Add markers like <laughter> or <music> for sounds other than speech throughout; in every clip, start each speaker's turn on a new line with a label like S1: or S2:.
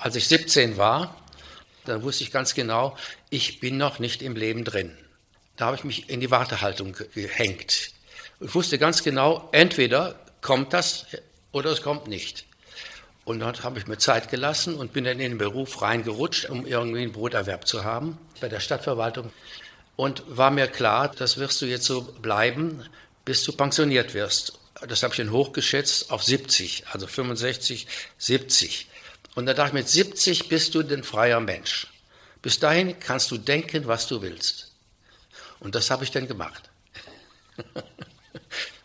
S1: Als ich 17 war, dann wusste ich ganz genau, ich bin noch nicht im Leben drin. Da habe ich mich in die Wartehaltung gehängt. Ich wusste ganz genau, entweder kommt das oder es kommt nicht. Und dann habe ich mir Zeit gelassen und bin dann in den Beruf reingerutscht, um irgendwie einen Broterwerb zu haben bei der Stadtverwaltung. Und war mir klar, das wirst du jetzt so bleiben, bis du pensioniert wirst. Das habe ich dann hochgeschätzt auf 70, also 65, 70. Und da dachte ich, mit 70 bist du ein freier Mensch. Bis dahin kannst du denken, was du willst. Und das habe ich dann gemacht. <laughs>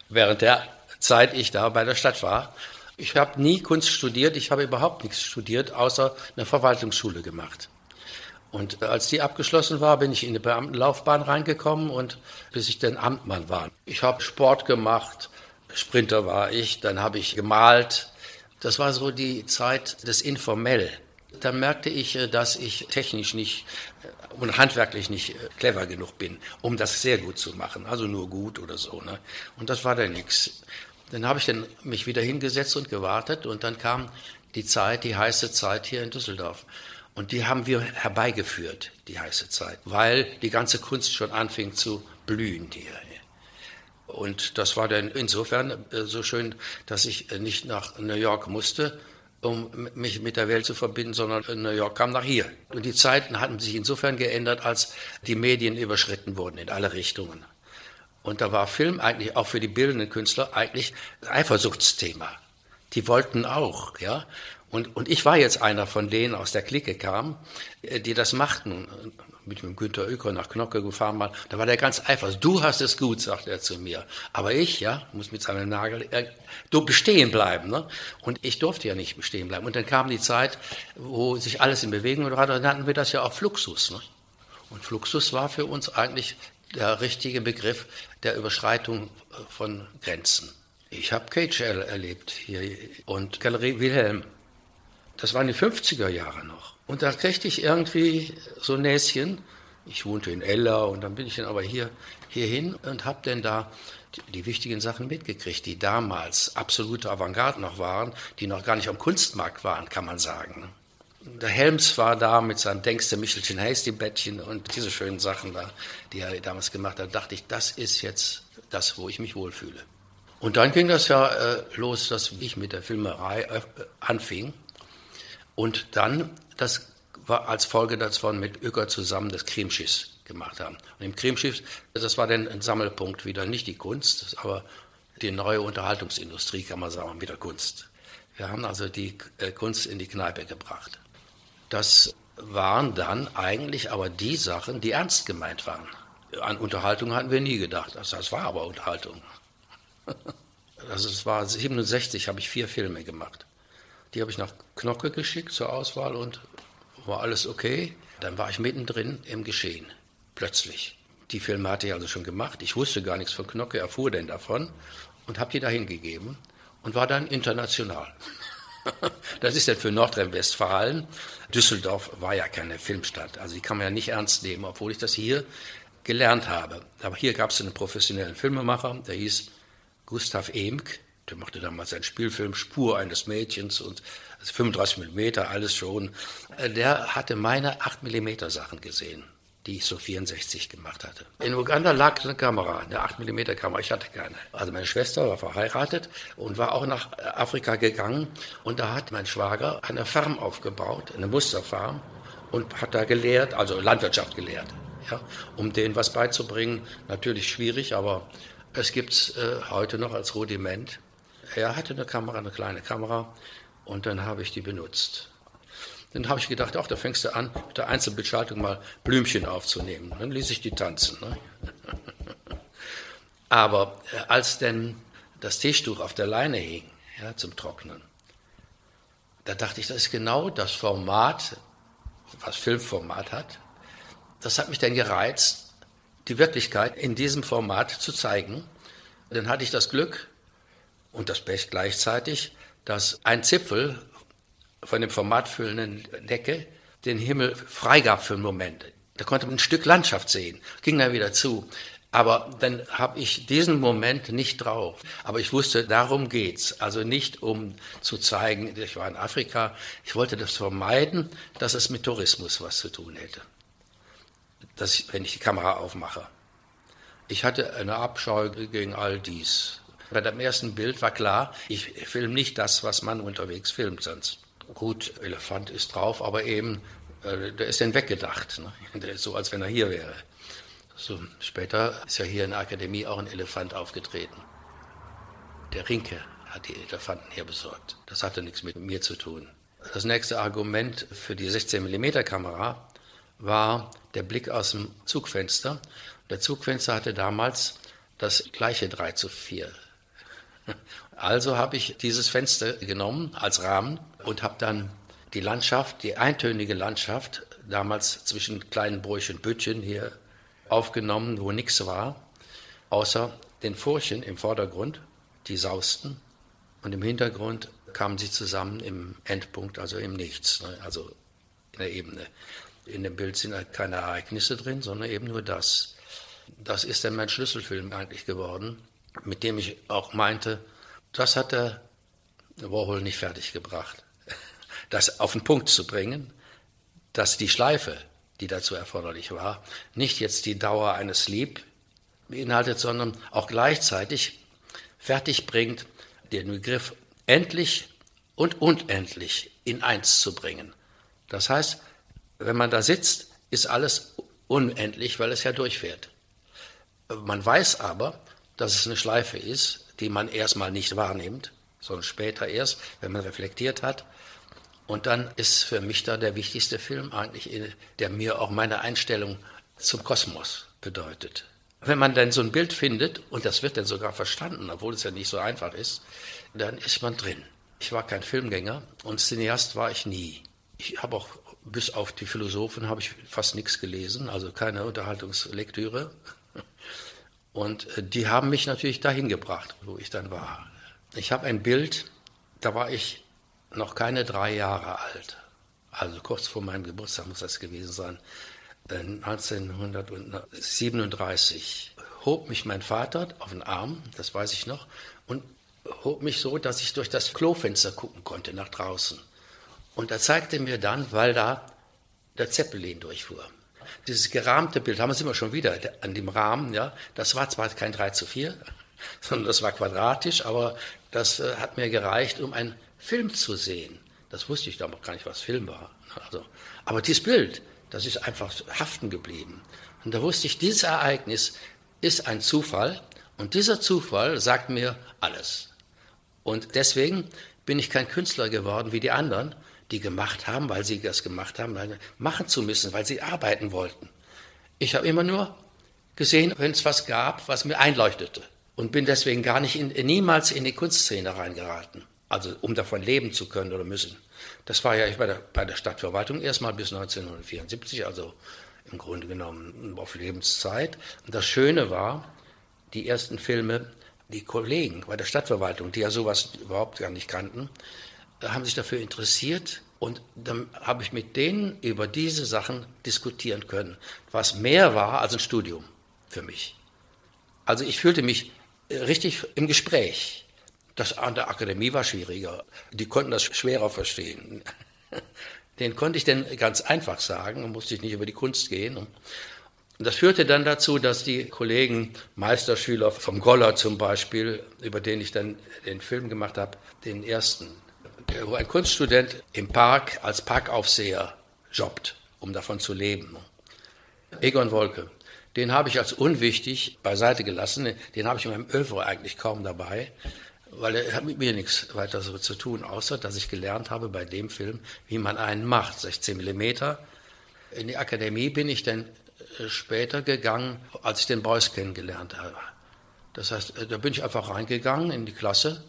S1: Während der Zeit ich da bei der Stadt war. Ich habe nie Kunst studiert, ich habe überhaupt nichts studiert, außer eine Verwaltungsschule gemacht. Und als die abgeschlossen war, bin ich in die Beamtenlaufbahn reingekommen und bis ich dann Amtmann war. Ich habe Sport gemacht, Sprinter war ich, dann habe ich gemalt. Das war so die Zeit des Informell. Dann merkte ich, äh, dass ich technisch nicht äh, und handwerklich nicht äh, clever genug bin, um das sehr gut zu machen. Also nur gut oder so. Ne? Und das war dann nichts. Dann habe ich dann mich wieder hingesetzt und gewartet und dann kam die Zeit, die heiße Zeit hier in Düsseldorf. Und die haben wir herbeigeführt, die heiße Zeit, weil die ganze Kunst schon anfing zu blühen hier. Und das war dann insofern so schön, dass ich nicht nach New York musste, um mich mit der Welt zu verbinden, sondern New York kam nach hier. Und die Zeiten hatten sich insofern geändert, als die Medien überschritten wurden in alle Richtungen. Und da war Film eigentlich auch für die bildenden Künstler eigentlich ein Eifersuchtsthema. Die wollten auch, ja. Und, und ich war jetzt einer von denen aus der Clique kam, äh, die das machten mit dem Günter Oeker nach Knocke gefahren mal, da war der ganz einfach. Du hast es gut, sagt er zu mir. Aber ich, ja, muss mit seinem Nagel, äh, du bestehen bleiben. Ne? Und ich durfte ja nicht bestehen bleiben. Und dann kam die Zeit, wo sich alles in Bewegung war, dann nannten wir das ja auch Fluxus. Ne? Und Fluxus war für uns eigentlich der richtige Begriff der Überschreitung äh, von Grenzen. Ich habe Cage erlebt hier und Galerie Wilhelm. Das waren die 50er Jahre noch. Und da kriegte ich irgendwie so Näschen. Ich wohnte in Eller und dann bin ich dann aber hier hierhin und habe dann da die, die, wichtigen Sachen mitgekriegt, die damals absolute Avantgarde noch waren, die noch gar nicht am Kunstmarkt waren, kann man sagen. Der Helms war da mit seinem Denkste Michelchen Hasty-Bettchen und diese schönen Sachen da, die er damals gemacht hat. Da dachte ich, das ist jetzt das, wo ich mich wohlfühle. Und dann ging das ja äh, los, dass ich mit der Filmerei äh, anfing. Und dann das war als Folge davon mit Öcker zusammen das Cremeschiff gemacht haben. Und im Cremeschiff, das war dann ein Sammelpunkt wieder, nicht die Kunst, aber die neue Unterhaltungsindustrie, kann man sagen, wieder Kunst. Wir haben also die äh, Kunst in die Kneipe gebracht. Das waren dann eigentlich aber die Sachen, die ernst gemeint waren. An Unterhaltung hatten wir nie gedacht. Das, das war aber Unterhaltung. <laughs> Also es war 67, habe ich vier Filme gemacht. Die habe ich nach Knocke geschickt zur Auswahl und war alles okay. Dann war ich mittendrin im Geschehen, plötzlich. Die Filme hatte ich also schon gemacht. Ich wusste gar nichts von Knocke, erfuhr denn davon und habe die dahin gegeben und war dann international. <laughs> Das ist dann für Nordrhein-Westfalen. Düsseldorf war ja keine Filmstadt, also die kann man ja nicht ernst nehmen, obwohl ich das hier gelernt habe. Aber hier gab es einen professionellen Filmemacher, der hieß Gustav Emk, der machte damals einen Spielfilm Spur eines Mädchens und 35 also mm, alles schon. Äh, der hatte meine 8 mm Sachen gesehen, die ich so 64 gemacht hatte. In Uganda lag eine Kamera, eine 8 mm Kamera, ich hatte keine. Also meine Schwester war verheiratet und war auch nach Afrika gegangen und da hat mein Schwager eine Farm aufgebaut, eine Musterfarm und hat da gelehrt, also Landwirtschaft gelehrt. Ja, um denen was beizubringen, natürlich schwierig, aber es gibt es äh, heute noch als Rudiment. Er hatte eine Kamera, eine kleine Kamera, und dann habe ich die benutzt. Dann habe ich gedacht, ach, da fängst du an, mit der Einzelbeschaltung mal Blümchen aufzunehmen. Dann ließ ich die tanzen. Ne? <laughs> Aber äh, als denn das Tischtuch auf der Leine hing, ja, zum Trocknen, da dachte ich, das ist genau das Format, was Filmformat hat. Das hat mich dann gereizt, die Wirklichkeit in diesem Format zu zeigen. Dann hatte ich das Glück, und das Pech gleichzeitig, dass ein Zipfel von dem formatfüllenden Decke den Himmel freigab für einen Moment. Da konnte man ein Stück Landschaft sehen, ging dann wieder zu. Aber dann habe ich diesen Moment nicht drauf. Aber ich wusste, darum geht's. Also nicht um zu zeigen, ich war in Afrika. Ich wollte das vermeiden, dass es mit Tourismus was zu tun hätte. Dass ich, wenn ich die Kamera aufmache. Ich hatte eine Abscheu gegen all dies. Bei dem ersten Bild war klar, ich filme nicht das, was man unterwegs filmt sonst. Gut, Elefant ist drauf, aber eben, äh, der ist dann weggedacht. Ne? <laughs> Der ist so, als wenn er hier wäre. So, später ist ja hier in der Akademie auch ein Elefant aufgetreten. Der Rinke hat die Elefanten hier besorgt. Das hatte nichts mit mir zu tun. Das nächste Argument für die 16 mm Kamera war der Blick aus dem Zugfenster. Der Zugfenster hatte damals das gleiche 3 zu 4. Also habe ich dieses Fenster genommen als Rahmen und habe dann die Landschaft, die eintönige Landschaft, damals zwischen kleinen Bräuchen Bütchen hier aufgenommen, wo nichts war, außer den Furchen im Vordergrund, die sausten, und im Hintergrund kamen sie zusammen im Endpunkt, also im Nichts, ne? also in der Ebene. In dem Bild sind halt keine Ereignisse drin, sondern eben nur das. Das ist dann mein Schlüsselfilm eigentlich geworden, mit dem ich auch meinte, das hat der Warhol nicht fertiggebracht. <laughs> Das auf den Punkt zu bringen, dass die Schleife die dazu erforderlich war, nicht jetzt die Dauer eines Lieb beinhaltet, sondern auch gleichzeitig fertig bringt, den Begriff endlich und unendlich in eins zu bringen. Das heißt, wenn man da sitzt, ist alles unendlich, weil es ja durchfährt. Man weiß aber, dass es eine Schleife ist, die man erstmal nicht wahrnimmt, sondern später erst, wenn man reflektiert hat und dann ist für mich da der wichtigste Film eigentlich, der mir auch meine Einstellung zum Kosmos bedeutet. Wenn man dann so ein Bild findet, und das wird dann sogar verstanden, obwohl es ja nicht so einfach ist, dann ist man drin. Ich war kein Filmgänger und Cineast war ich nie. Ich habe auch bis auf die Philosophen habe ich fast nichts gelesen, also keine Unterhaltungslektüre. Und äh, die haben mich natürlich dahin gebracht, wo ich dann war. Ich habe ein Bild, da war ich noch keine drei Jahre alt, also kurz vor meinem Geburtstag muss das gewesen sein, 1937, äh, hob mich mein Vater auf den Arm, das weiß ich noch, und hob mich so, dass ich durch das Klofenster gucken konnte nach draußen. Und er zeigte mir dann, weil da der Zeppelin durchfuhr. Dieses gerahmte Bild, haben wir es immer schon wieder an dem Rahmen, ja, das war zwar kein 3 zu 4, <laughs> sondern das war quadratisch, aber das äh, hat mir gereicht, um ein Film zu sehen. Das wusste ich damals gar nicht, was Film war. Also, aber dieses Bild, das ist einfach haften geblieben. Und da wusste ich, dieses Ereignis ist ein Zufall und dieser Zufall sagt mir alles. Und deswegen bin ich kein Künstler geworden wie die anderen, die gemacht haben, weil sie das gemacht haben, machen zu müssen, weil sie arbeiten wollten. Ich habe immer nur gesehen, wenn es was gab, was mir einleuchtete und bin deswegen gar nicht in, niemals in die Kunstszene reingeraten also um davon leben zu können oder müssen. Das war ja bei der, bei der Stadtverwaltung erstmal bis 1974, also im Grunde genommen auf Lebenszeit. Und das Schöne war, die ersten Filme, die Kollegen bei der Stadtverwaltung, die ja sowas überhaupt gar nicht kannten, haben sich dafür interessiert und dann habe ich mit denen über diese Sachen diskutieren können, was mehr war als ein Studium für mich. Also ich fühlte mich richtig im Gespräch. Das an der Akademie war schwieriger. Die konnten das schwerer verstehen. <laughs> Den konnte ich dann ganz einfach sagen, musste ich nicht über die Kunst gehen. Und das führte dann dazu, dass die Kollegen, Meisterschüler vom Goller zum Beispiel, über den ich dann den Film gemacht habe, den ersten, wo ein Kunststudent im Park als Parkaufseher jobbt, um davon zu leben. Egon Wolke, den habe ich als unwichtig beiseite gelassen, den habe ich in meinem Övre eigentlich kaum dabei weil er hat mit mir nichts weiter so zu tun, außer dass ich gelernt habe bei dem Film, wie man einen macht, 16 Millimeter. In die Akademie bin ich dann äh, später gegangen, als ich den Beuys kennengelernt habe. Das heißt, äh, da bin ich einfach reingegangen in die Klasse,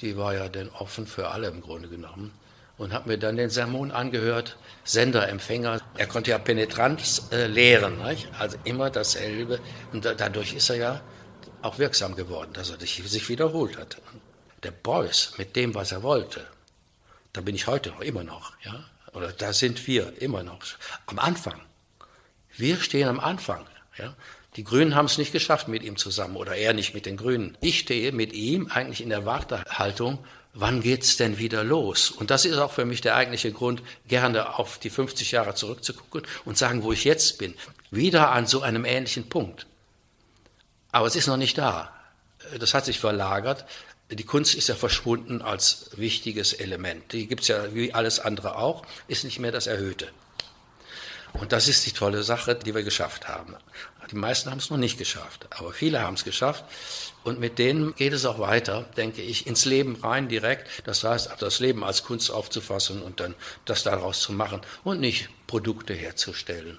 S1: die war ja dann offen für alle im Grunde genommen, und habe mir dann den Sermon angehört, Sender, Empfänger. Er konnte ja penetrant äh, lehren, nicht? also immer dasselbe. Und da, dadurch ist er ja auch wirksam geworden, dass er sich wiederholt hat. Der Beuys mit dem, was er wollte, da bin ich heute noch, immer noch, ja, oder da sind wir immer noch am Anfang. Wir stehen am Anfang, ja. Die Grünen haben es nicht geschafft mit ihm zusammen oder er nicht mit den Grünen. Ich stehe mit ihm eigentlich in der Wartehaltung, wann geht's denn wieder los? Und das ist auch für mich der eigentliche Grund, gerne auf die 50 Jahre zurückzugucken und sagen, wo ich jetzt bin. Wieder an so einem ähnlichen Punkt. Aber es ist noch nicht da. Das hat sich verlagert. Die Kunst ist ja verschwunden als wichtiges Element. Die gibt's ja wie alles andere auch, ist nicht mehr das Erhöhte. Und das ist die tolle Sache, die wir geschafft haben. Die meisten haben es noch nicht geschafft, aber viele haben es geschafft. Und mit denen geht es auch weiter, denke ich, ins Leben rein direkt. Das heißt, das Leben als Kunst aufzufassen und dann das daraus zu machen und nicht Produkte herzustellen.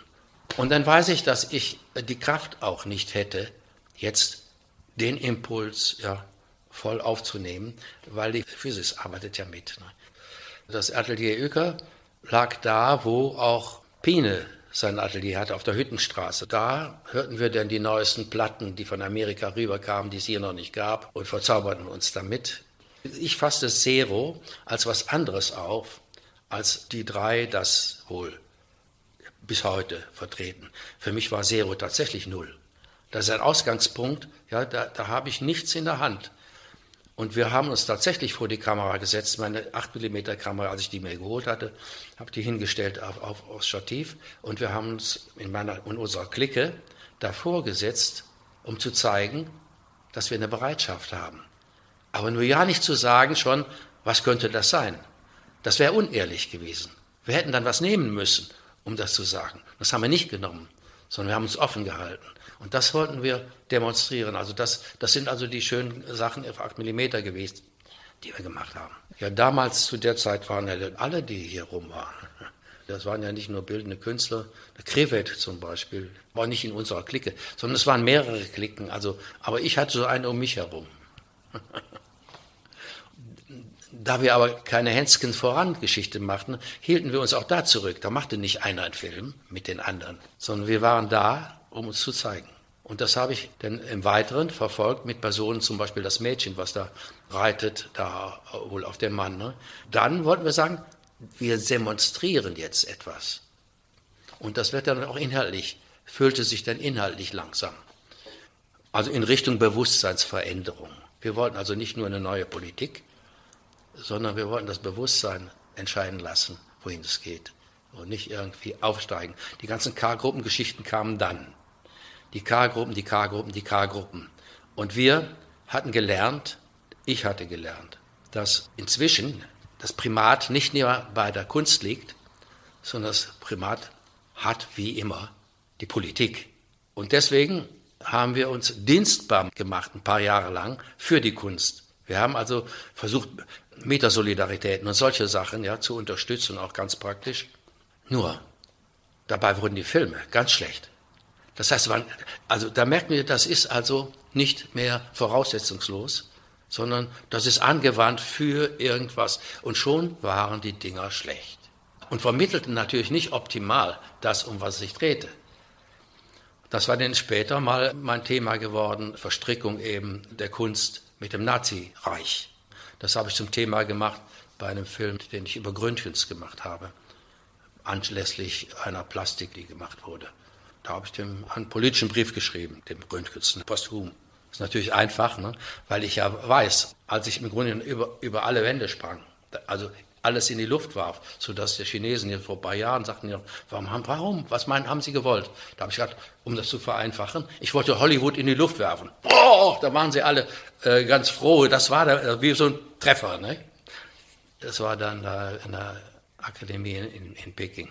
S1: Und dann weiß ich, dass ich die Kraft auch nicht hätte, jetzt den Impuls ja, voll aufzunehmen, weil die Physis arbeitet ja mit. Ne? Das Atelier Uecker lag da, wo auch Pine sein Atelier hatte, auf der Hüttenstraße. Da hörten wir dann die neuesten Platten, die von Amerika rüberkamen, die es hier noch nicht gab, und verzauberten uns damit. Ich fasste Zero als was anderes auf, als die drei das wohl bis heute vertreten. Für mich war Zero tatsächlich null. Das ist ein Ausgangspunkt, ja, da, da habe ich nichts in der Hand. Und wir haben uns tatsächlich vor die Kamera gesetzt, meine 8 mm Kamera, als ich die mir geholt hatte, habe die hingestellt auf, auf, aufs Stativ und wir haben uns in, meiner, in unserer Clique davor gesetzt, um zu zeigen, dass wir eine Bereitschaft haben. Aber nur ja nicht zu sagen schon, was könnte das sein? Das wäre unehrlich gewesen. Wir hätten dann was nehmen müssen, um das zu sagen. Das haben wir nicht genommen, sondern wir haben uns offen gehalten. Und das wollten wir demonstrieren. Also das, das sind also die schönen Sachen auf 8 mm gewesen, die wir gemacht haben. Ja, damals zu der Zeit waren ja alle, die hier rum waren. Das waren ja nicht nur bildende Künstler. Der Krevet zum Beispiel war nicht in unserer Clique, sondern es waren mehrere Klicken. Also, aber ich hatte so einen um mich herum. Da wir aber keine Hensken voran Geschichte machten, hielten wir uns auch da zurück. Da machte nicht einer einen Film mit den anderen, sondern wir waren da, um uns zu zeigen. Und das habe ich dann im Weiteren verfolgt mit Personen, zum Beispiel das Mädchen, was da reitet, da wohl auf den Mann. Ne? Dann wollten wir sagen, wir demonstrieren jetzt etwas. Und das wird dann auch inhaltlich, füllte sich dann inhaltlich langsam. Also in Richtung Bewusstseinsveränderung. Wir wollten also nicht nur eine neue Politik, sondern wir wollten das Bewusstsein entscheiden lassen, wohin es geht. Und nicht irgendwie aufsteigen. Die ganzen K-Gruppengeschichten kamen dann die K-Gruppen, die K-Gruppen, die K-Gruppen. Und wir hatten gelernt, ich hatte gelernt, dass inzwischen das Primat nicht nur bei der Kunst liegt, sondern das Primat hat wie immer die Politik. Und deswegen haben wir uns dienstbar gemacht, ein paar Jahre lang, für die Kunst. Wir haben also versucht, Metasolidaritäten und solche Sachen ja, zu unterstützen, auch ganz praktisch. Nur, dabei wurden die Filme ganz schlecht. Das heißt, also da merken wir, das ist also nicht mehr voraussetzungslos, sondern das ist angewandt für irgendwas. Und schon waren die Dinger schlecht. Und vermittelten natürlich nicht optimal das, um was es sich drehte. Das war dann später mal mein Thema geworden, Verstrickung eben der Kunst mit dem Nazireich. Das habe ich zum Thema gemacht bei einem Film, den ich über Gründgens gemacht habe, anlässlich einer Plastik, die gemacht wurde. Da habe ich dem einen politischen Brief geschrieben, dem Röntgensen, posthum. Ist natürlich einfach, ne? weil ich ja weiß, als ich im Grunde über, über alle Wände sprang, also alles in die Luft warf, sodass die Chinesen hier vor ein paar Jahren sagten, ja, warum, warum, was meinen, haben sie gewollt? Da habe ich gesagt, um das zu vereinfachen, ich wollte Hollywood in die Luft werfen. Oh, da waren sie alle äh, ganz froh, das war da, äh, wie so ein Treffer. Ne? Das war dann da in der Akademie in, in Peking.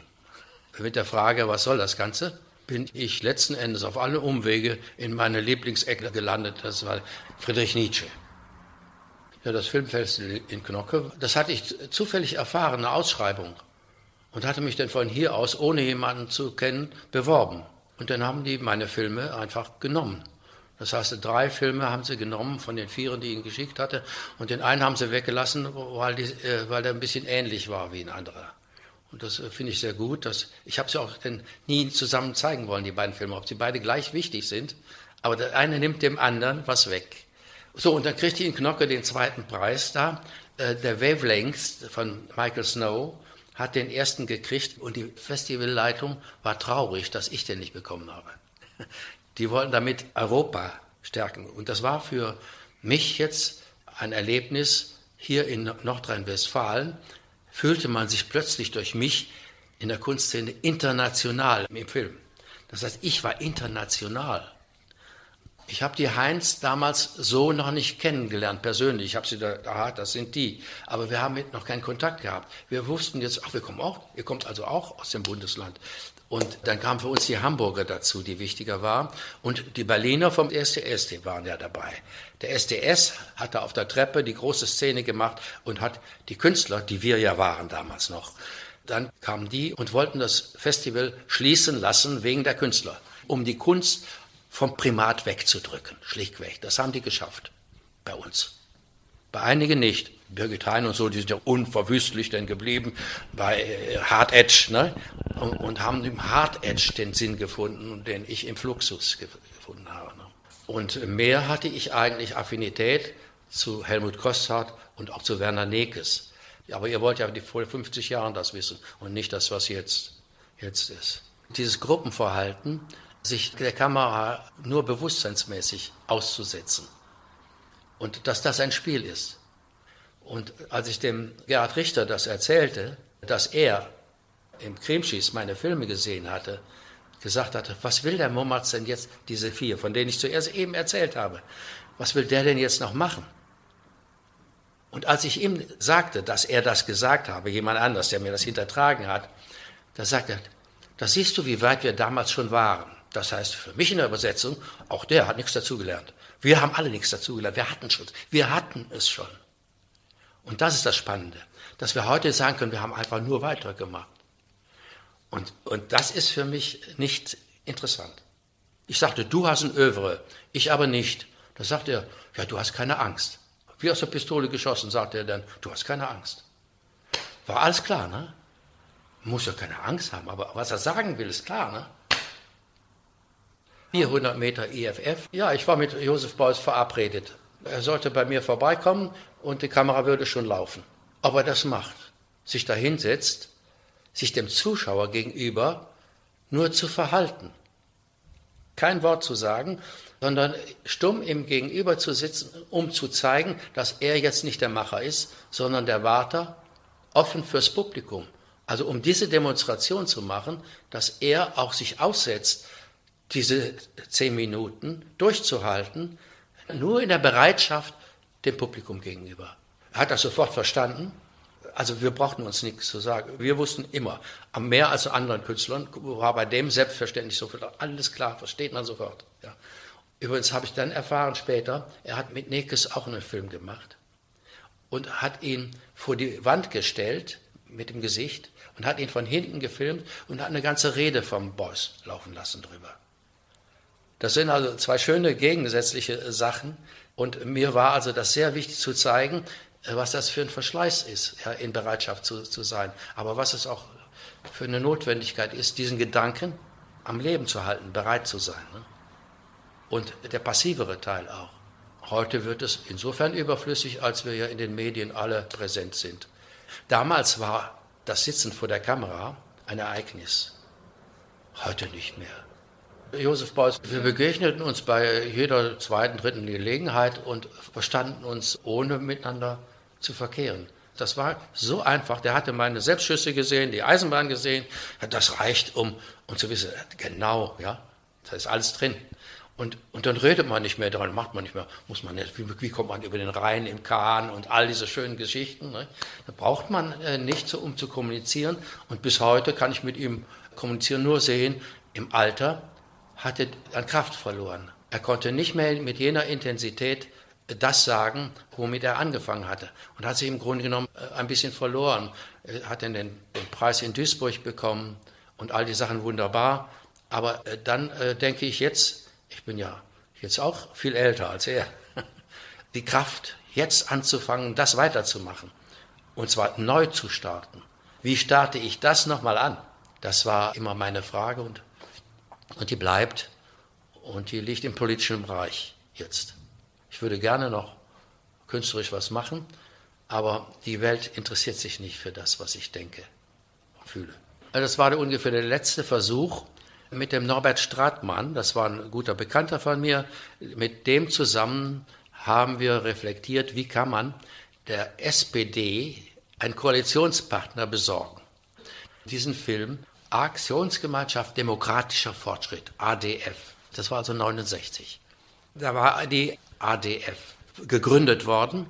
S1: Mit der Frage, was soll das Ganze? Bin ich letzten Endes auf alle Umwege in meine Lieblingsecke gelandet. Das war Friedrich Nietzsche. Ja, das Filmfestival in Knocke, das hatte ich zufällig erfahren, eine Ausschreibung. Und hatte mich dann von hier aus, ohne jemanden zu kennen, beworben. Und dann haben die meine Filme einfach genommen. Das heißt, drei Filme haben sie genommen von den vieren, die ich ihnen geschickt hatte. Und den einen haben sie weggelassen, weil, die, äh, weil der ein bisschen ähnlich war wie ein anderer. Und das äh, finde ich sehr gut. Dass, ich habe sie auch denn nie zusammen zeigen wollen, die beiden Filme, ob sie beide gleich wichtig sind. Aber der eine nimmt dem anderen was weg. So, und dann kriegte ich in Knocke den zweiten Preis da. Äh, der Wavelengths von Michael Snow hat den ersten gekriegt und die Festivalleitung war traurig, dass ich den nicht bekommen habe. <laughs> Die wollten damit Europa stärken. Und das war für mich jetzt ein Erlebnis hier in Nordrhein-Westfalen. Fühlte man sich plötzlich durch mich in der Kunstszene international im Film. Das heißt, ich war international. Ich habe die Heinz damals so noch nicht kennengelernt, persönlich. Ich habe sie da, aha, das sind die. Aber wir haben noch keinen Kontakt gehabt. Wir wussten jetzt, ach, wir kommen auch, ihr kommt also auch aus dem Bundesland. Und dann kamen für uns die Hamburger dazu, die wichtiger waren. Und die Berliner vom SDS, die waren ja dabei. Der SDS hatte auf der Treppe die große Szene gemacht und hat die Künstler, die wir ja waren damals noch, dann kamen die und wollten das Festival schließen lassen wegen der Künstler, um die Kunst vom Primat wegzudrücken, schlichtweg. Das haben die geschafft bei uns. Bei einigen nicht. Birgit Hein und so, die sind ja unverwüstlich denn geblieben bei äh, Hard Edge ne? Und, und, haben im Hard Edge den Sinn gefunden, den ich im Fluxus gefunden habe. Ne? Und mehr hatte ich eigentlich Affinität zu Helmut Kosthardt und auch zu Werner Nekes. Aber ihr wollt ja vor 50 Jahren das wissen und nicht das, was jetzt, jetzt ist. Dieses Gruppenverhalten sich der Kamera nur bewusstseinsmäßig auszusetzen. Und dass das ein Spiel ist. Und als ich dem Gerhard Richter das erzählte, dass er im Cremschieß meine Filme gesehen hatte, gesagt hatte, was will der Momatz denn jetzt, diese vier, von denen ich zuerst eben erzählt habe, was will der denn jetzt noch machen? Und als ich ihm sagte, dass er das gesagt habe, jemand anders, der mir das hintertragen hat, da sagte er, da siehst du, wie weit wir damals schon waren. Das heißt, für mich in der Übersetzung, auch der hat nichts dazugelernt. Wir haben alle nichts dazugelernt. Wir hatten schon, wir hatten es schon. Und das ist das Spannende, dass wir heute sagen können, wir haben einfach nur weitergemacht. Und, und das ist für mich nicht interessant. Ich sagte, du hast ein Övre, ich aber nicht. Da sagt er, ja, du hast keine Angst. Wie aus der Pistole geschossen, sagte er dann, du hast keine Angst. War alles klar, ne? Muss ja keine Angst haben, aber was er sagen will, ist klar, ne? 400 Meter EFF. Ja, ich war mit Josef Beuys verabredet. Er sollte bei mir vorbeikommen und die Kamera würde schon laufen. Ob er das macht, sich da hinsetzt, sich dem Zuschauer gegenüber nur zu verhalten. Kein Wort zu sagen, sondern stumm ihm gegenüber zu sitzen, um zu zeigen, dass er jetzt nicht der Macher ist, sondern der Warter, offen fürs Publikum. Also um diese Demonstration zu machen, dass er auch sich aussetzt diese zehn Minuten durchzuhalten, nur in der Bereitschaft dem Publikum gegenüber. Er hat das sofort verstanden. Also wir brauchten uns nichts zu sagen. Wir wussten immer, mehr als anderen Künstlern war bei dem selbstverständlich sofort alles klar, versteht man sofort. Ja. Übrigens habe ich dann erfahren später, er hat mit Nekes auch einen Film gemacht und hat ihn vor die Wand gestellt mit dem Gesicht und hat ihn von hinten gefilmt und hat eine ganze Rede vom Boss laufen lassen drüber. Das sind also zwei schöne gegensätzliche Sachen. Und mir war also das sehr wichtig zu zeigen, was das für ein Verschleiß ist, ja, in Bereitschaft zu, zu sein. Aber was es auch für eine Notwendigkeit ist, diesen Gedanken am Leben zu halten, bereit zu sein. Ne? Und der passivere Teil auch. Heute wird es insofern überflüssig, als wir ja in den Medien alle präsent sind. Damals war das Sitzen vor der Kamera ein Ereignis. Heute nicht mehr. Josef Beuys, wir begegneten uns bei jeder zweiten, dritten Gelegenheit und verstanden uns, ohne miteinander zu verkehren. Das war so einfach. Der hatte meine Selbstschüsse gesehen, die Eisenbahn gesehen. Das reicht, um, um zu wissen, genau, ja, da ist alles drin. Und, und dann redet man nicht mehr daran, macht man nicht mehr, muss man nicht, wie, wie kommt man über den Rhein im Kahn und all diese schönen Geschichten. Ne? Da braucht man äh, nicht so, um zu kommunizieren. Und bis heute kann ich mit ihm kommunizieren, nur sehen, im Alter hatte an Kraft verloren. Er konnte nicht mehr mit jener Intensität das sagen, womit er angefangen hatte. Und hat sich im Grunde genommen äh, ein bisschen verloren. Er hat den, den Preis in Duisburg bekommen und all die Sachen wunderbar. Aber äh, dann äh, denke ich jetzt, ich bin ja jetzt auch viel älter als er, <laughs> die Kraft, jetzt anzufangen, das weiterzumachen. Und zwar neu zu starten. Wie starte ich das nochmal an? Das war immer meine Frage und und die bleibt und die liegt im politischen Bereich jetzt. Ich würde gerne noch künstlerisch was machen, aber die Welt interessiert sich nicht für das, was ich denke und fühle. Also das war ungefähr der letzte Versuch, mit dem Norbert Stratmann, das war ein guter Bekannter von mir, mit dem zusammen haben wir reflektiert, wie kann man der SPD einen Koalitionspartner besorgen. Diesen Film Aktionsgemeinschaft Demokratischer Fortschritt, ADF, das war also 69. Da war die ADF gegründet worden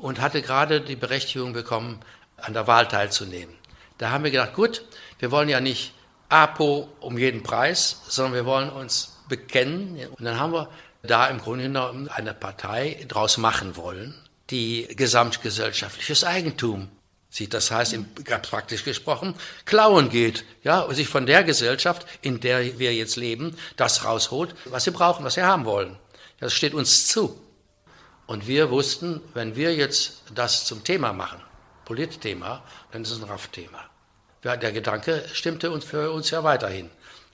S1: und hatte gerade die Berechtigung bekommen, an der Wahl teilzunehmen. Da haben wir gedacht, gut, wir wollen ja nicht APO um jeden Preis, sondern wir wollen uns bekennen. Und dann haben wir da im Grunde genommen eine Partei draus machen wollen, die gesamtgesellschaftliches Eigentum sieht. Das heißt, ganz praktisch gesprochen, klauen geht, ja, und sich von der Gesellschaft, in der wir jetzt leben, das rausholt, was sie brauchen, was sie haben wollen. Das steht uns zu. Und wir wussten, wenn wir jetzt das zum Thema machen, Politthema, dann ist es ein Raffthema. Ja, der Gedanke stimmte uns für uns ja weiterhin.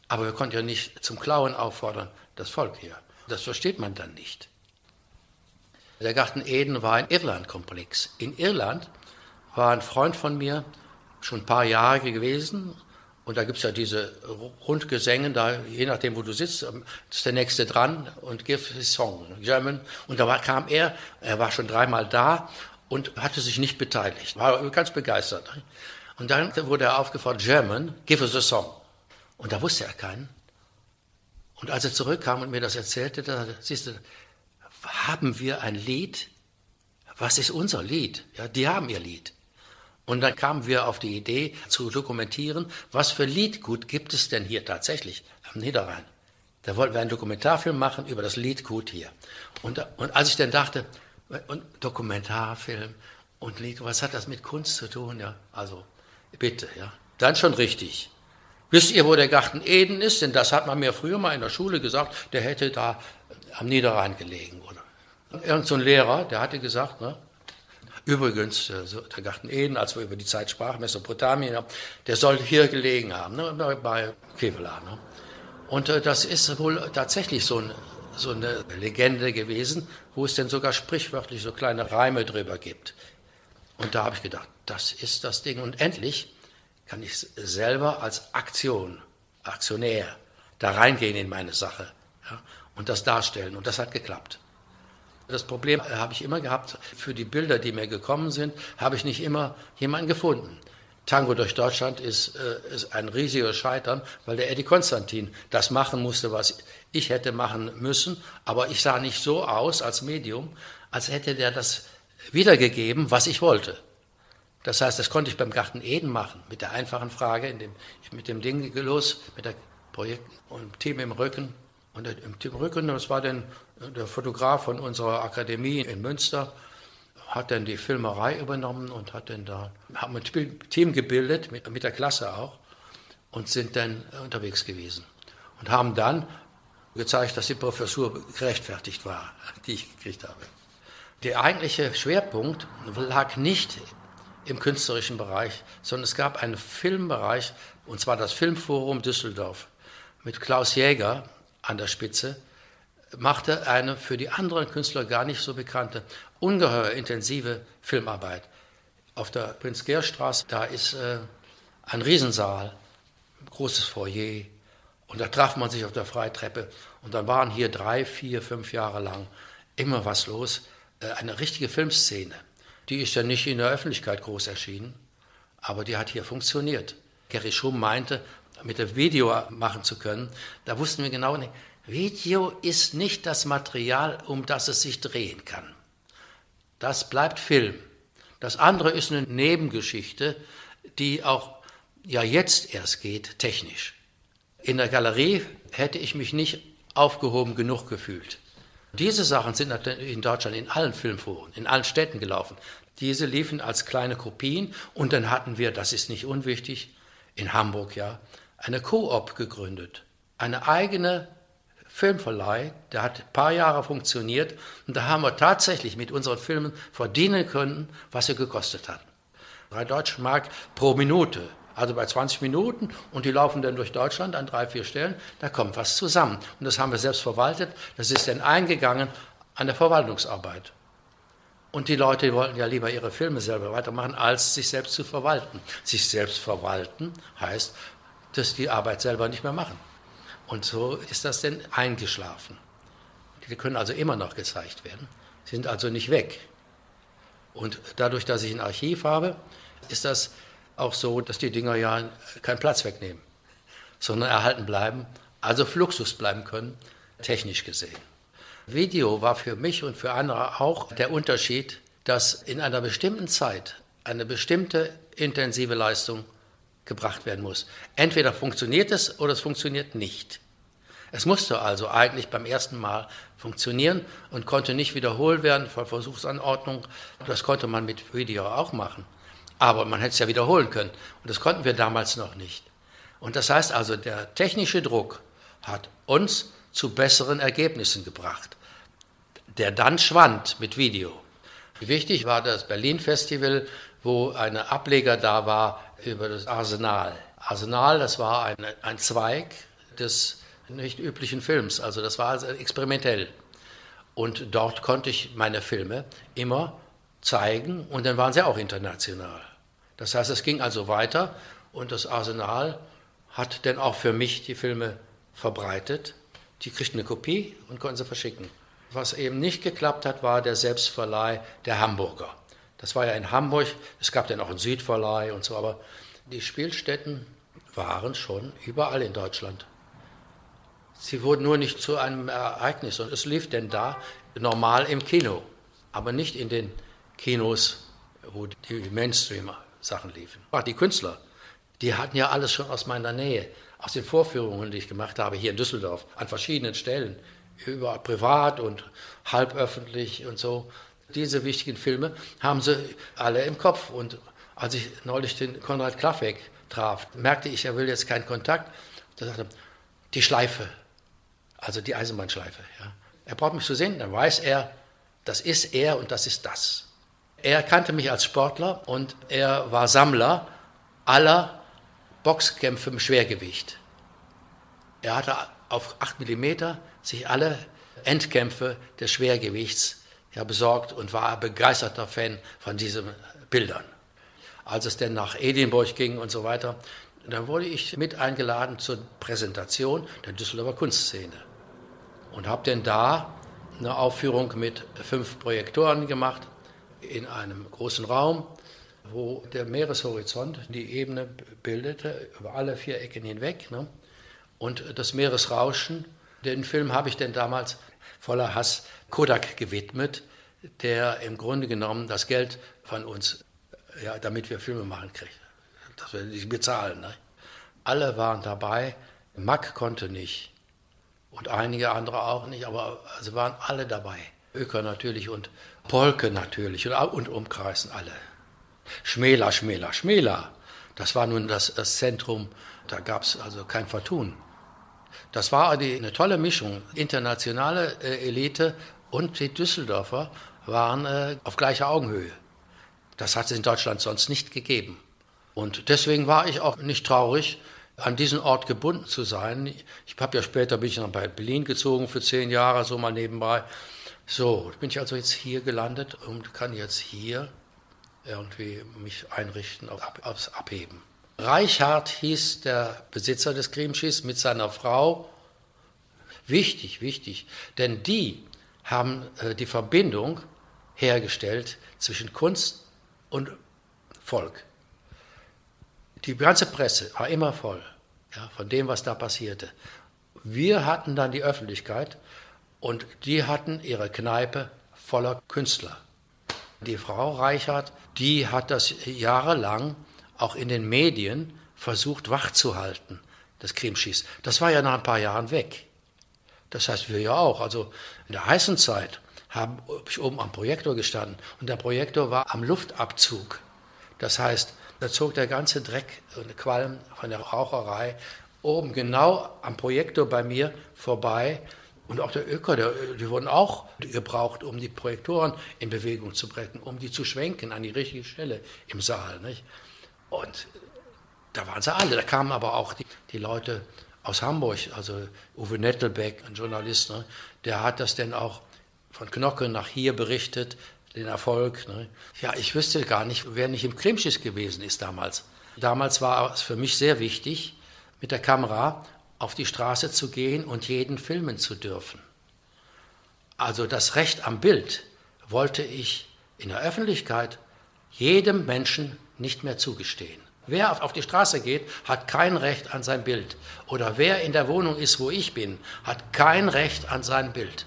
S1: Aber wir konnten ja nicht zum Klauen auffordern, das Volk hier. Das versteht man dann nicht. Der Garten Eden war ein Irlandkomplex. In Irland war ein Freund von mir schon ein paar Jahre gewesen. Und da gibt es ja diese Rundgesänge, da, je nachdem, wo du sitzt, ähm, ist der Nächste dran und give his song, German. Und da war, kam er, er war schon dreimal da und hatte sich nicht beteiligt, war ganz begeistert. Und dann wurde er aufgefordert, German, give us a song. Und da wusste er keinen. Und als er zurückkam und mir das erzählte, da siehst du, haben wir ein Lied? Was ist unser Lied? Ja, die haben ihr Lied. Und dann kamen wir auf die Idee zu dokumentieren, was für Liedgut gibt es denn hier tatsächlich am Niederrhein. Da wollten wir einen Dokumentarfilm machen über das Liedgut hier. Und, und als ich dann dachte, und Dokumentarfilm und Lied, was hat das mit Kunst zu tun? Ja, also Bitte, ja. Dann schon richtig. Wisst ihr, wo der Garten Eden ist? Denn das hat man mir früher mal in der Schule gesagt, der hätte da am Niederrhein gelegen. Oder? Irgend so ein Lehrer, der hatte gesagt, ne, übrigens, äh, der Garten Eden, als wir über die Zeit sprachen, Mesopotamien, der soll hier gelegen haben, ne, bei Kevela. Ne? Und äh, das ist wohl tatsächlich so, ein, so eine Legende gewesen, wo es denn sogar sprichwörtlich so kleine Reime drüber gibt. Und da habe ich gedacht, das ist das Ding. Und endlich kann ich selber als Aktion, Aktionär, da reingehen in meine Sache ja, und das darstellen. Und das hat geklappt. Das Problem habe ich immer gehabt, für die Bilder, die mir gekommen sind, habe ich nicht immer jemanden gefunden. Tango durch Deutschland ist, äh, ist ein riesiger Scheitern, weil der Eddie Konstantin das machen musste, was ich hätte machen müssen. Aber ich sah nicht so aus als Medium, als hätte der das wiedergegeben, was ich wollte. Das heißt, das konnte ich beim Garten Eden machen, mit der einfachen Frage, in dem, mit dem Ding los, mit der Projekt und Team im Rücken. Und im Team Rücken, das war dann der Fotograf von unserer Akademie in Münster, hat dann die Filmerei übernommen und hat dann da, haben ein Team gebildet, mit, mit der Klasse auch, und sind dann unterwegs gewesen. Und haben dann gezeigt, dass die Professur gerechtfertigt war, <laughs> die ich gekriegt habe. Der eigentliche Schwerpunkt lag nicht im künstlerischen Bereich, sondern es gab einen Filmbereich, und zwar das Filmforum Düsseldorf, mit Klaus Jäger an der Spitze, machte eine für die anderen Künstler gar nicht so bekannte, ungeheuer intensive Filmarbeit. Auf der Prinz-Georg-Straße, da ist äh, ein Riesensaal, großes Foyer, und da traf man sich auf der Freitreppe. Und dann waren hier drei, vier, fünf Jahre lang immer was los. Äh, eine richtige Filmszene. Die ist ja nicht in der Öffentlichkeit groß erschienen, aber die hat hier funktioniert. Gary Schum meinte, mit dem Video machen zu können. Da wussten wir genau nicht, Video ist nicht das Material, um das es sich drehen kann. Das bleibt Film. Das andere ist eine Nebengeschichte, die auch ja jetzt erst geht, technisch. In der Galerie hätte ich mich nicht aufgehoben genug gefühlt. Diese Sachen sind in Deutschland in allen Filmforen, in allen Städten gelaufen. Diese liefen als kleine Kopien und dann hatten wir, das ist nicht unwichtig, in Hamburg ja, eine Coop gegründet. Eine eigene Filmverleih, der hat ein paar Jahre funktioniert und da haben wir tatsächlich mit unseren Filmen verdienen können, was sie gekostet hatten. Drei Deutsche Mark pro Minute also bei 20 Minuten und die laufen dann durch Deutschland an drei, vier Stellen, da kommt was zusammen. Und das haben wir selbst verwaltet, das ist dann eingegangen an der Verwaltungsarbeit. Und die Leute wollten ja lieber ihre Filme selber weitermachen, als sich selbst zu verwalten. Sich selbst verwalten heißt, dass die Arbeit selber nicht mehr machen. Und so ist das denn eingeschlafen. Die können also immer noch gezeigt werden, sind also nicht weg. Und dadurch, dass ich ein Archiv habe, ist das auch so, dass die Dinger ja keinen Platz wegnehmen, sondern erhalten bleiben, also Fluxus bleiben können, technisch gesehen. Video war für mich und für andere auch der Unterschied, dass in einer bestimmten Zeit eine bestimmte intensive Leistung gebracht werden muss. Entweder funktioniert es oder es funktioniert nicht. Es musste also eigentlich beim ersten Mal funktionieren und konnte nicht wiederholt werden von Versuchsanordnung. Das konnte man mit Video auch machen. Aber man hätte es ja wiederholen können. Und das konnten wir damals noch nicht. Und das heißt also, der technische Druck hat uns zu besseren Ergebnissen gebracht, der dann schwand mit Video. Wichtig war das Berlin-Festival, wo ein Ableger da war über das Arsenal. Arsenal, das war ein, ein Zweig des nicht üblichen Films, also das war also experimentell. Und dort konnte ich meine Filme immer zeigen und dann waren sie auch international. Das heißt, es ging also weiter und das Arsenal hat dann auch für mich die Filme verbreitet. Die kriegten eine Kopie und konnten sie verschicken. Was eben nicht geklappt hat, war der Selbstverleih der Hamburger. Das war ja in Hamburg, es gab dann auch einen Südverleih und so, aber die Spielstätten waren schon überall in Deutschland. Sie wurden nur nicht zu einem Ereignis und es lief denn da normal im Kino, aber nicht in den Kinos, wo die Mainstream-Sachen liefen. Die Künstler, die hatten ja alles schon aus meiner Nähe, aus den Vorführungen, die ich gemacht habe hier in Düsseldorf, an verschiedenen Stellen, überall privat und halböffentlich und so. Diese wichtigen Filme haben sie alle im Kopf. Und als ich neulich den Konrad Klaffek traf, merkte ich, er will jetzt keinen Kontakt. Da sagte er, die Schleife, also die Eisenbahnschleife. Ja. Er braucht mich zu sehen, dann weiß er, das ist er und das ist das. Er kannte mich als Sportler und er war Sammler aller Boxkämpfe im Schwergewicht. Er hatte auf 8 mm sich alle Endkämpfe des Schwergewichts ja, besorgt und war begeisterter Fan von diesen Bildern. Als es dann nach Edinburgh ging und so weiter, dann wurde ich mit eingeladen zur Präsentation der Düsseldorfer Kunstszene und habe dann da eine Aufführung mit fünf Projektoren gemacht in einem großen Raum, wo der Meereshorizont die Ebene bildete, über alle vier Ecken hinweg. Ne? Und das Meeresrauschen, den Film habe ich denn damals voller Hass Kodak gewidmet, der im Grunde genommen das Geld von uns, ja, damit wir Filme machen, kriegt. Dass wir nicht bezahlen. Ne? Alle waren dabei. Mack konnte nicht. Und einige andere auch nicht, aber sie waren alle dabei. Öker natürlich und Polke natürlich und, und Umkreisen alle. Schmäler, Schmäler, Schmäler. Das war nun das, das Zentrum, da gab es also kein Vertun. Das war eine tolle Mischung. Internationale äh, Elite und die Düsseldorfer waren äh, auf gleicher Augenhöhe. Das hat es in Deutschland sonst nicht gegeben. Und deswegen war ich auch nicht traurig, an diesen Ort gebunden zu sein. Ich habe ja später bin ich bei Berlin gezogen für zehn Jahre, so mal nebenbei. So, bin ich also jetzt hier gelandet und kann jetzt hier irgendwie mich einrichten auf, aufs Abheben. Reichard hieß der Besitzer des Grimschiffs mit seiner Frau. Wichtig, wichtig, denn die haben äh, die Verbindung hergestellt zwischen Kunst und Volk. Die ganze Presse war immer voll ja, von dem, was da passierte. Wir hatten dann die Öffentlichkeit und die hatten ihre Kneipe voller Künstler. Die Frau Reichert, die hat das jahrelang auch in den Medien versucht wachzuhalten, das Krimschieß. Das war ja nach ein paar Jahren weg. Das heißt, wir ja auch. Also in der heißen Zeit habe ich oben am Projektor gestanden und der Projektor war am Luftabzug. Das heißt, da zog der ganze Dreck und Qualm von der Raucherei oben genau am Projektor bei mir vorbei. Und auch der Öker, der, die wurden auch gebraucht, um die Projektoren in Bewegung zu bringen, um die zu schwenken an die richtige Stelle im Saal. Nicht? Und da waren sie alle. Da kamen aber auch die, die Leute aus Hamburg, also Uwe Nettelbeck, ein Journalist, ne, der hat das dann auch von Knocke nach hier berichtet, den Erfolg. Ne. Ja, ich wüsste gar nicht, wer nicht im Krimschiss gewesen ist damals. Damals war es für mich sehr wichtig, mit der Kamera auf die Straße zu gehen und jeden filmen zu dürfen. Also das Recht am Bild wollte ich in der Öffentlichkeit jedem Menschen nicht mehr zugestehen. Wer auf die Straße geht, hat kein Recht an sein Bild. Oder wer in der Wohnung ist, wo ich bin, hat kein Recht an sein Bild.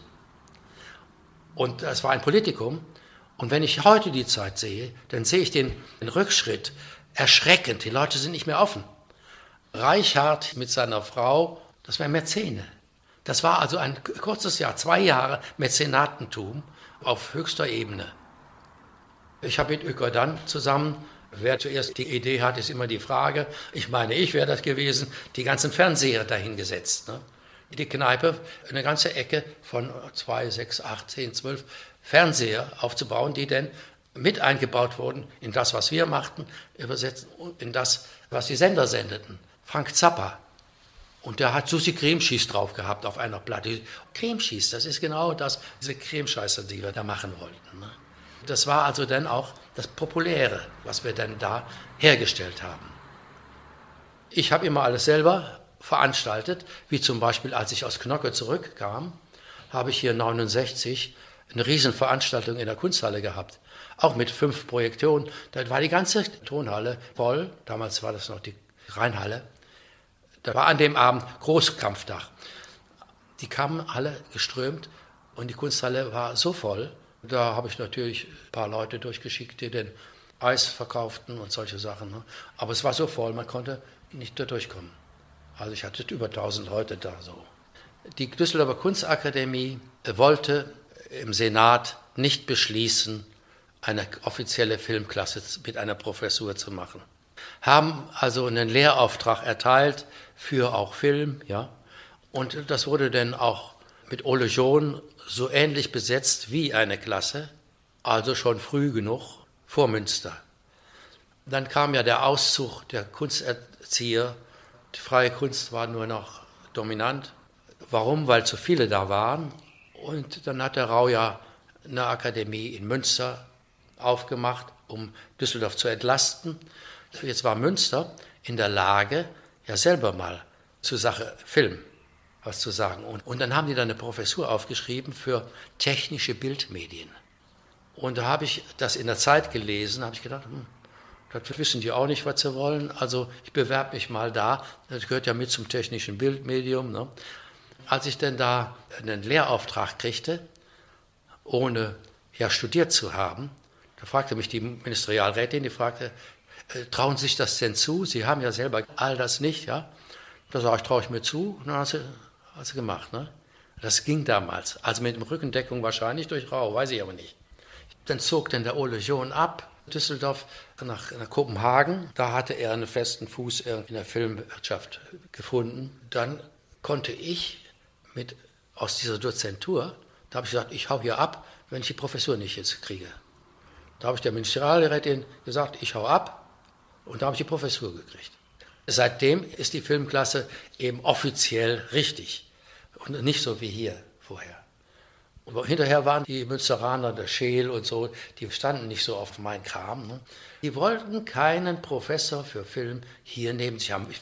S1: Und das war ein Politikum. Und wenn ich heute die Zeit sehe, dann sehe ich den, den Rückschritt erschreckend. Die Leute sind nicht mehr offen. Reichhardt mit seiner Frau, das war Mäzene. Das war also ein kurzes Jahr, zwei Jahre Mäzenatentum auf höchster Ebene. Ich habe mit Öker dann zusammen, wer zuerst die Idee hat, ist immer die Frage. Ich meine, ich wäre das gewesen, die ganzen Fernseher dahingesetzt. Ne? Die Kneipe, eine ganze Ecke von zwei, sechs, acht, zehn, zwölf Fernseher aufzubauen, die dann mit eingebaut wurden in das, was wir machten, übersetzt in das, was die Sender sendeten. Frank Zappa. Und der hat Susi Cremeschieß drauf gehabt auf einer Platte. Cremeschieß, das ist genau das, diese Cremescheiße, die wir da machen wollten. Ne? Das war also dann auch das Populäre, was wir dann da hergestellt haben. Ich habe immer alles selber veranstaltet, wie zum Beispiel, als ich aus Knocke zurückkam, habe ich hier 69 eine Riesenveranstaltung in der Kunsthalle gehabt, auch mit fünf Projektionen. Da war die ganze Tonhalle voll, damals war das noch die Rheinhalle. Da war an dem Abend Großkampfdach. Die kamen alle geströmt und die Kunsthalle war so voll. Da habe ich natürlich ein paar Leute durchgeschickt, die den Eis verkauften und solche Sachen. Ne? Aber es war so voll, man konnte nicht da durchkommen. Also ich hatte über 1000 Leute da so. Die Düsseldorfer Kunstakademie wollte im Senat nicht beschließen, eine offizielle Filmklasse mit einer Professur zu machen. Haben also einen Lehrauftrag erteilt für auch Film, ja. Und das wurde dann auch mit Ole John so ähnlich besetzt wie eine Klasse, also schon früh genug vor Münster. Dann kam ja der Auszug der Kunsterzieher. Die freie Kunst war nur noch dominant. Warum? Weil zu viele da waren und dann hat der Rau ja eine Akademie in Münster aufgemacht, um Düsseldorf zu entlasten. Jetzt war Münster in der Lage, ja selber mal zur Sache Film was zu sagen. Und, und dann haben die da eine Professur aufgeschrieben für technische Bildmedien. Und da habe ich das in der Zeit gelesen, habe ich gedacht, hm, das wissen die auch nicht, was sie wollen. Also ich bewerbe mich mal da. Das gehört ja mit zum technischen Bildmedium. Ne? als ich denn da einen Lehrauftrag kriegte, ohne ja studiert zu haben, da fragte mich die Ministerialrätin, die fragte, äh, trauen Sie sich das denn zu? Sie haben ja selber all das nicht, ja? Da sage ich, traue ich mir zu. Und dann hat sie, hat sie gemacht, ne? Das ging damals. Also mit dem Rückendeckung wahrscheinlich durch Rau, weiß ich aber nicht. Dann zog denn der Ole John ab, Düsseldorf nach, nach, Kopenhagen. Da hatte er einen festen Fuß in der Filmwirtschaft gefunden. Dann konnte ich mit, aus dieser Dozentur, da habe ich gesagt, ich hau hier ab, wenn ich die Professur nicht jetzt kriege. Da habe ich der Ministerialrätin gesagt, ich hau ab und da habe ich die Professur gekriegt. Seitdem ist die Filmklasse eben offiziell richtig und nicht so wie hier vorher. Und hinterher waren die Münsteraner, der Scheel und so, die standen nicht so auf meinen Kram. Ne? Die wollten keinen Professor für Film hier neben sich haben. Ich,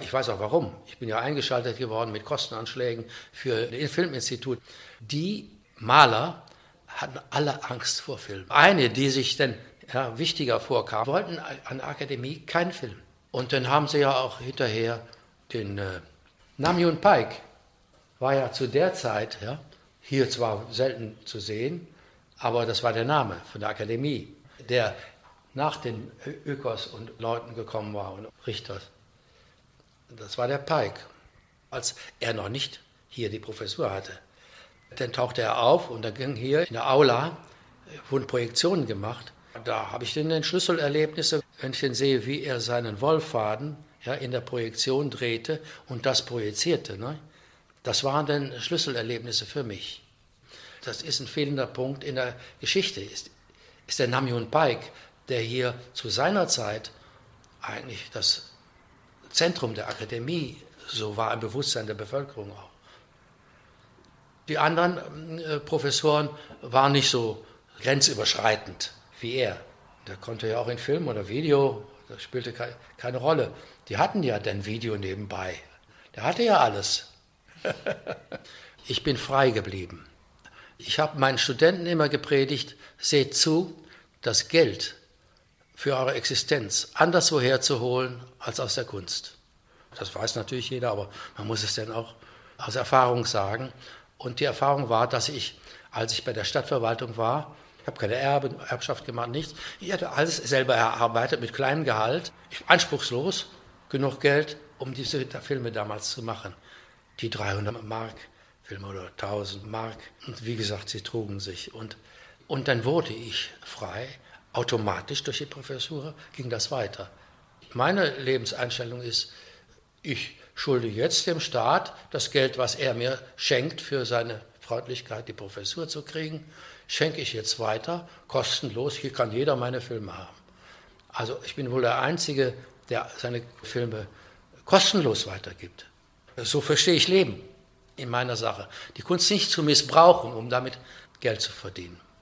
S1: ich, weiß auch warum. Ich bin ja eingeschaltet geworden mit Kostenanschlägen für das Filminstitut. Die Maler hatten alle Angst vor Film. Eine, die sich dann ja, wichtiger vorkam, wollten an der Akademie keinen Film. Und dann haben sie ja auch hinterher den äh, Namjoon Paik, war ja zu der Zeit, ja, hier zwar selten zu sehen, aber das war der Name von der Akademie, der nach den Ökos und Leuten gekommen war und Richters. Das war der Pike, als er noch nicht hier die Professur hatte. Dann tauchte er auf und dann ging hier in der Aula, wurden Projektionen gemacht. Da habe ich dann Schlüsselerlebnisse, wenn ich dann sehe, wie er seinen Wollfaden ja, in der Projektion drehte und das projizierte. Ne? Das waren dann Schlüsselerlebnisse für mich. Das ist ein fehlender Punkt in der Geschichte. Ist, ist der Namjoon Paik, der hier zu seiner Zeit eigentlich das Zentrum der Akademie so war im Bewusstsein der Bevölkerung auch. Die anderen äh, Professoren waren nicht so grenzüberschreitend wie er. Der konnte ja auch in Film oder Video, das spielte keine Rolle. Die hatten ja dann Video nebenbei. Der hatte ja alles. <laughs> ich bin frei geblieben. Ich habe meinen Studenten immer gepredigt, seht zu, das Geld für eure Existenz anderswo herzuholen als aus der Kunst. Das weiß natürlich jeder, aber man muss es dann auch aus Erfahrung sagen. Und die Erfahrung war, dass ich, als ich bei der Stadtverwaltung war, ich habe keine Erbe, Erbschaft gemacht, nichts. Ich hatte alles selber erarbeitet mit kleinem Gehalt, anspruchslos, genug Geld, um diese Filme damals zu machen. Die 300 Mark Filme oder 1000 Mark. Und wie gesagt, sie trugen sich. Und, und dann wurde ich frei. Automatisch durch die Professur ging das weiter. Meine Lebenseinstellung ist, ich schulde jetzt dem Staat das Geld, was er mir schenkt für seine Freundlichkeit, die Professur zu kriegen, schenke ich jetzt weiter, kostenlos. Hier kann jeder meine Filme haben. Also ich bin wohl der Einzige, der seine Filme kostenlos weitergibt. So verstehe ich Leben in meiner Sache. Die Kunst nicht zu missbrauchen, um damit Geld zu verdienen.